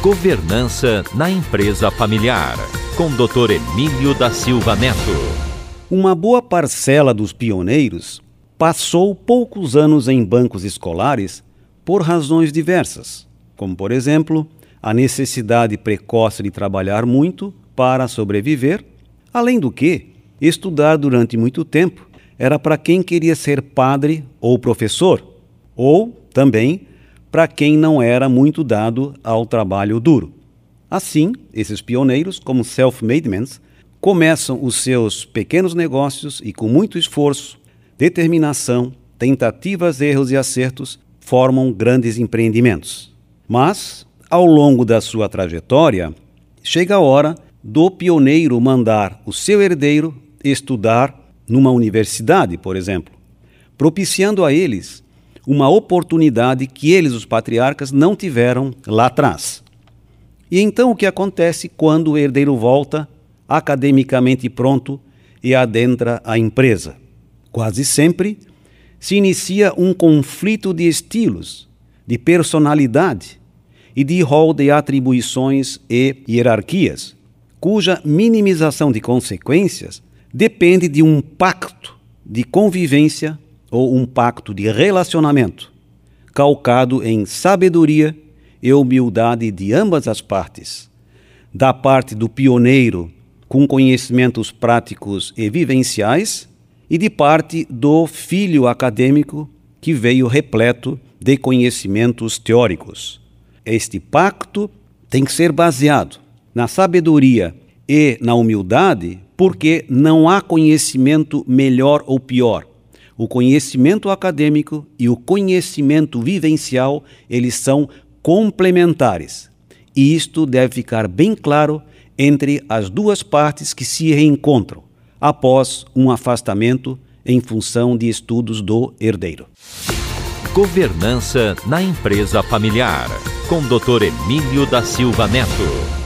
Governança na empresa familiar, com Dr. Emílio da Silva Neto. Uma boa parcela dos pioneiros passou poucos anos em bancos escolares por razões diversas, como, por exemplo, a necessidade precoce de trabalhar muito para sobreviver, além do que, estudar durante muito tempo era para quem queria ser padre ou professor, ou também para quem não era muito dado ao trabalho duro. Assim, esses pioneiros, como self-made men, começam os seus pequenos negócios e, com muito esforço, determinação, tentativas, erros e acertos, formam grandes empreendimentos. Mas, ao longo da sua trajetória, chega a hora do pioneiro mandar o seu herdeiro estudar numa universidade, por exemplo, propiciando a eles uma oportunidade que eles, os patriarcas, não tiveram lá atrás. E então o que acontece quando o herdeiro volta academicamente pronto e adentra a empresa? Quase sempre se inicia um conflito de estilos, de personalidade e de rol de atribuições e hierarquias, cuja minimização de consequências depende de um pacto de convivência ou um pacto de relacionamento, calcado em sabedoria e humildade de ambas as partes. Da parte do pioneiro, com conhecimentos práticos e vivenciais, e de parte do filho acadêmico, que veio repleto de conhecimentos teóricos. Este pacto tem que ser baseado na sabedoria e na humildade, porque não há conhecimento melhor ou pior o conhecimento acadêmico e o conhecimento vivencial, eles são complementares. E isto deve ficar bem claro entre as duas partes que se reencontram após um afastamento em função de estudos do herdeiro. Governança na empresa familiar, com Dr. Emílio da Silva Neto.